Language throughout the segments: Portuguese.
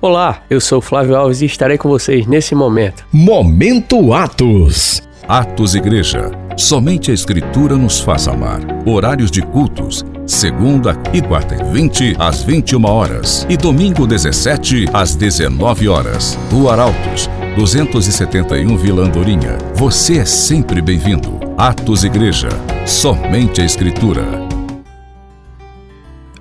Olá, eu sou Flávio Alves e estarei com vocês nesse momento. Momento Atos. Atos Igreja. Somente a Escritura nos faz amar. Horários de cultos. Segunda e quarta e 20 às 21 horas. E domingo 17 às 19 horas. Do Arautos, 271 Vila Andorinha. Você é sempre bem-vindo. Atos Igreja. Somente a Escritura.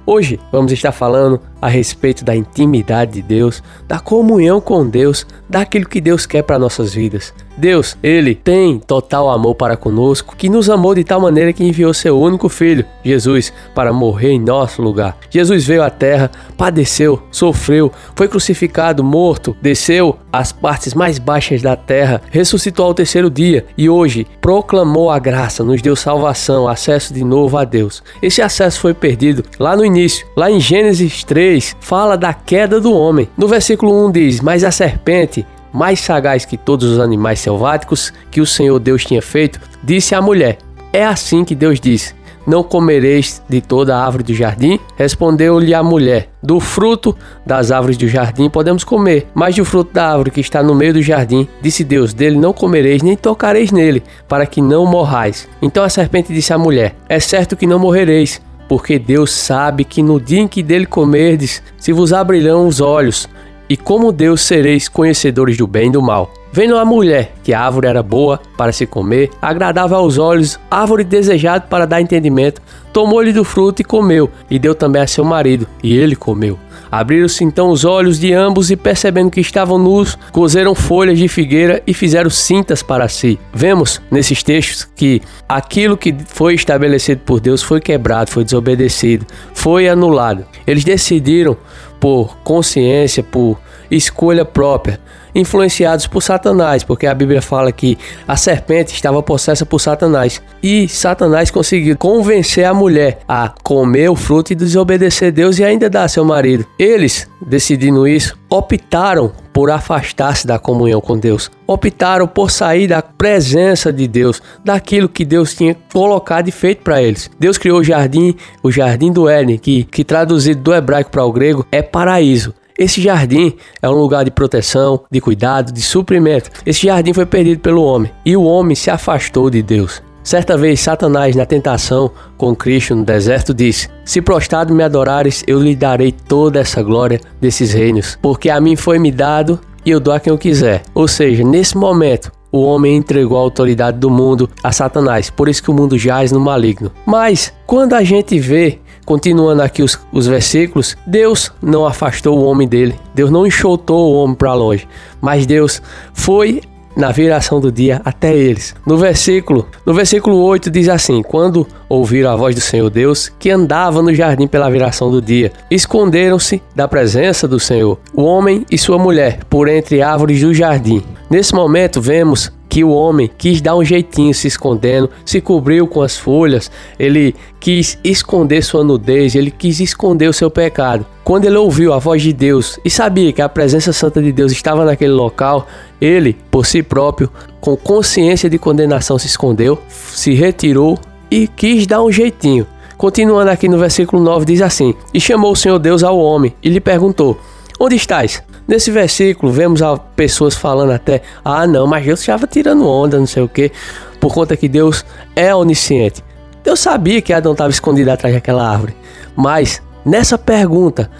Hoje vamos estar falando a respeito da intimidade de Deus, da comunhão com Deus, daquilo que Deus quer para nossas vidas. Deus, ele tem total amor para conosco, que nos amou de tal maneira que enviou seu único filho, Jesus, para morrer em nosso lugar. Jesus veio à terra, padeceu, sofreu, foi crucificado, morto, desceu às partes mais baixas da terra, ressuscitou ao terceiro dia e hoje proclamou a graça, nos deu salvação, acesso de novo a Deus. Esse acesso foi perdido lá no início, lá em Gênesis 3 3 fala da queda do homem. No versículo 1 diz: Mas a serpente, mais sagaz que todos os animais selváticos que o Senhor Deus tinha feito, disse à mulher: É assim que Deus disse: Não comereis de toda a árvore do jardim? Respondeu-lhe a mulher: Do fruto das árvores do jardim podemos comer, mas do fruto da árvore que está no meio do jardim, disse Deus: Dele não comereis nem tocareis nele, para que não morrais. Então a serpente disse à mulher: É certo que não morrereis porque Deus sabe que no dia em que dele comerdes, se vos abrirão os olhos, e como Deus sereis conhecedores do bem e do mal. Vendo a mulher que a árvore era boa para se comer, agradável aos olhos, árvore desejada para dar entendimento, tomou-lhe do fruto e comeu, e deu também a seu marido, e ele comeu. Abriram-se então os olhos de ambos e, percebendo que estavam nus, cozeram folhas de figueira e fizeram cintas para si. Vemos nesses textos que aquilo que foi estabelecido por Deus foi quebrado, foi desobedecido, foi anulado. Eles decidiram por consciência, por escolha própria, influenciados por Satanás, porque a Bíblia fala que a serpente estava possessa por Satanás e Satanás conseguiu convencer a mulher a comer o fruto e desobedecer Deus e ainda dar a seu marido. Eles, decidindo isso, optaram por afastar-se da comunhão com Deus, optaram por sair da presença de Deus, daquilo que Deus tinha colocado e feito para eles. Deus criou o jardim, o jardim do Éden, que, que traduzido do hebraico para o grego é paraíso. Esse jardim é um lugar de proteção, de cuidado, de suprimento. Esse jardim foi perdido pelo homem e o homem se afastou de Deus. Certa vez, Satanás, na tentação com Cristo no deserto, disse: Se prostrado me adorares, eu lhe darei toda essa glória desses reinos, porque a mim foi me dado e eu dou a quem eu quiser. Ou seja, nesse momento, o homem entregou a autoridade do mundo a Satanás, por isso que o mundo jaz no maligno. Mas, quando a gente vê Continuando aqui os, os versículos, Deus não afastou o homem dele, Deus não enxotou o homem para longe, mas Deus foi na viração do dia até eles. No versículo, no versículo 8 diz assim: Quando ouviram a voz do Senhor Deus, que andava no jardim pela viração do dia, esconderam-se da presença do Senhor, o homem e sua mulher, por entre árvores do jardim. Nesse momento vemos que o homem quis dar um jeitinho se escondendo, se cobriu com as folhas, ele quis esconder sua nudez, ele quis esconder o seu pecado. Quando ele ouviu a voz de Deus e sabia que a presença santa de Deus estava naquele local, ele, por si próprio, com consciência de condenação, se escondeu, se retirou e quis dar um jeitinho. Continuando aqui no versículo 9, diz assim: E chamou o Senhor Deus ao homem e lhe perguntou: Onde estás? Nesse versículo, vemos pessoas falando até: ah, não, mas Deus estava tirando onda, não sei o que, por conta que Deus é onisciente. Deus sabia que Adão estava escondido atrás daquela árvore, mas nessa pergunta,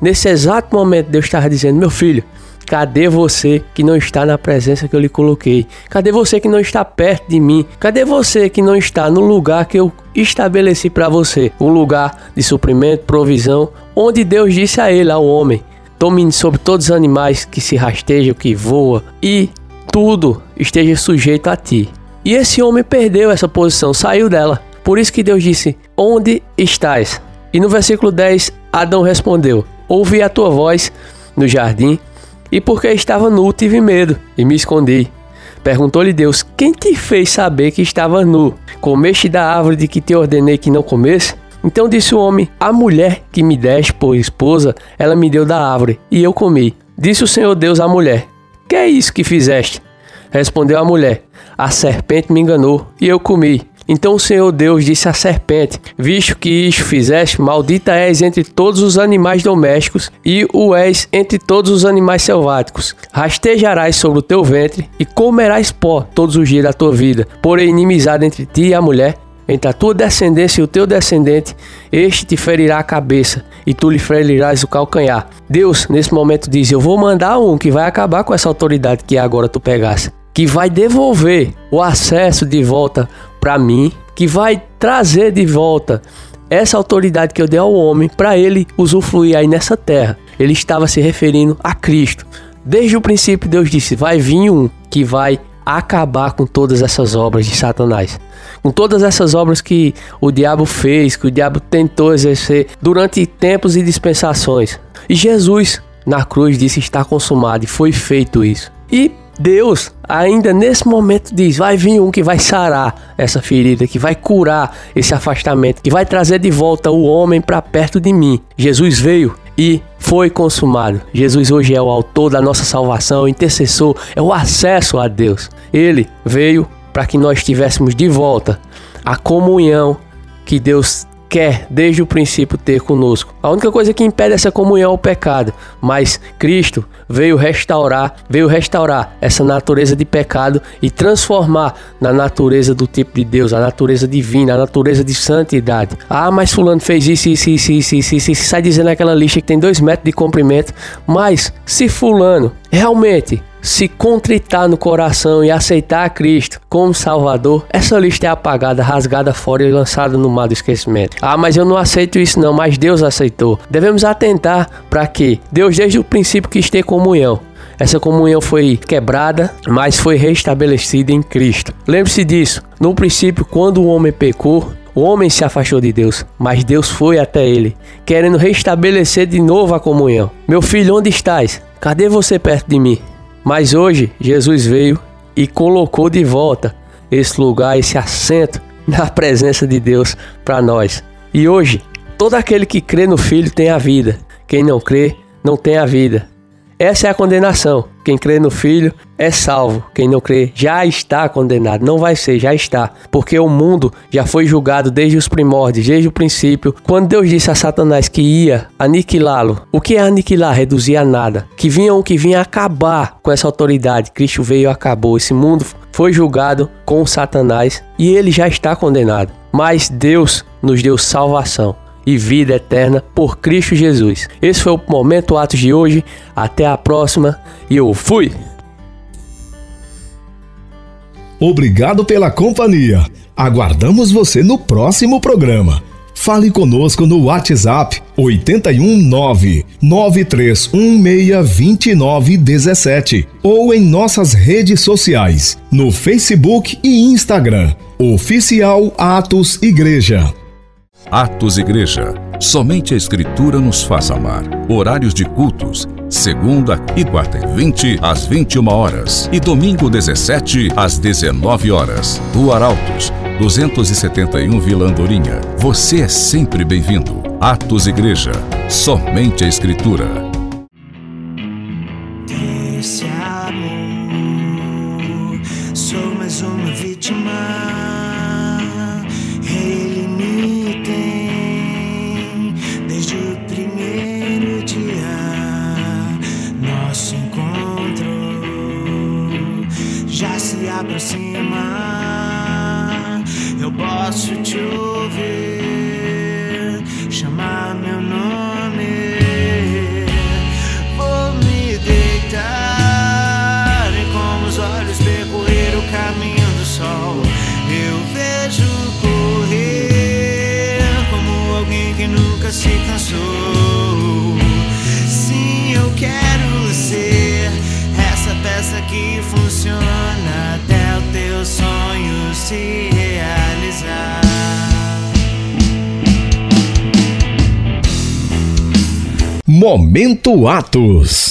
nesse exato momento, Deus estava dizendo: meu filho, Cadê você que não está na presença que eu lhe coloquei? Cadê você que não está perto de mim? Cadê você que não está no lugar que eu estabeleci para você? Um lugar de suprimento, provisão, onde Deus disse a ele, ao homem: domine sobre todos os animais que se rastejam, que voam, e tudo esteja sujeito a ti. E esse homem perdeu essa posição, saiu dela. Por isso que Deus disse: Onde estás? E no versículo 10, Adão respondeu: Ouvi a tua voz no jardim, e porque estava nu, tive medo e me escondi. Perguntou-lhe Deus: Quem te fez saber que estava nu? Comeste da árvore de que te ordenei que não comesse? Então disse o homem: A mulher que me deste por esposa, ela me deu da árvore, e eu comi. Disse o Senhor Deus à mulher: Que é isso que fizeste? Respondeu a mulher: A serpente me enganou, e eu comi. Então o Senhor Deus disse à serpente: Visto que isto fizeste, maldita és entre todos os animais domésticos e o és entre todos os animais selváticos. Rastejarás sobre o teu ventre e comerás pó todos os dias da tua vida. Porém, inimizade entre ti e a mulher, entre a tua descendência e o teu descendente, este te ferirá a cabeça e tu lhe ferirás o calcanhar. Deus, nesse momento, diz: Eu vou mandar um que vai acabar com essa autoridade que agora tu pegasse, que vai devolver o acesso de volta para mim, que vai trazer de volta essa autoridade que eu dei ao homem para ele usufruir aí nessa terra. Ele estava se referindo a Cristo. Desde o princípio, Deus disse: Vai vir um que vai acabar com todas essas obras de Satanás. Com todas essas obras que o diabo fez, que o diabo tentou exercer durante tempos e dispensações. E Jesus, na cruz, disse: Está consumado, e foi feito isso. E Deus, ainda nesse momento, diz: Vai vir um que vai sarar essa ferida, que vai curar esse afastamento, que vai trazer de volta o homem para perto de mim. Jesus veio e foi consumado. Jesus hoje é o autor da nossa salvação, o intercessor, é o acesso a Deus. Ele veio para que nós tivéssemos de volta a comunhão que Deus quer desde o princípio ter conosco. A única coisa que impede essa comunhão é o pecado, mas Cristo veio restaurar, veio restaurar essa natureza de pecado e transformar na natureza do tipo de Deus, a natureza divina, a natureza de santidade. Ah, mas fulano fez isso, isso, isso, isso, isso, isso, isso sai dizendo aquela lista que tem dois metros de comprimento, mas se fulano realmente se contritar no coração e aceitar a Cristo como Salvador, essa lista é apagada, rasgada fora e lançada no mar do esquecimento. Ah, mas eu não aceito isso não, mas Deus aceitou. Devemos atentar para que Deus desde o princípio quis ter comunhão. Essa comunhão foi quebrada, mas foi restabelecida em Cristo. Lembre-se disso. No princípio, quando o homem pecou, o homem se afastou de Deus, mas Deus foi até ele, querendo restabelecer de novo a comunhão. Meu filho, onde estás? Cadê você perto de mim? Mas hoje Jesus veio e colocou de volta esse lugar, esse assento na presença de Deus para nós. E hoje, todo aquele que crê no Filho tem a vida. Quem não crê, não tem a vida. Essa é a condenação. Quem crê no Filho é salvo. Quem não crê já está condenado. Não vai ser, já está. Porque o mundo já foi julgado desde os primórdios, desde o princípio. Quando Deus disse a Satanás que ia aniquilá-lo. O que é aniquilar? Reduzir a nada. Que vinha o que vinha acabar com essa autoridade. Cristo veio e acabou. Esse mundo foi julgado com Satanás e ele já está condenado. Mas Deus nos deu salvação e vida eterna por Cristo Jesus. Esse foi o Momento Atos de hoje. Até a próxima e eu fui! Obrigado pela companhia. Aguardamos você no próximo programa. Fale conosco no WhatsApp 819 93162917 ou em nossas redes sociais no Facebook e Instagram. Oficial Atos Igreja. Atos Igreja. Somente a Escritura nos faz amar. Horários de cultos. Segunda e quarta e 20 às 21 horas. E domingo 17 às 19 horas. Rua Arautos, 271 Vila Andorinha. Você é sempre bem-vindo. Atos Igreja. Somente a Escritura. Se realizar. Momento Atos.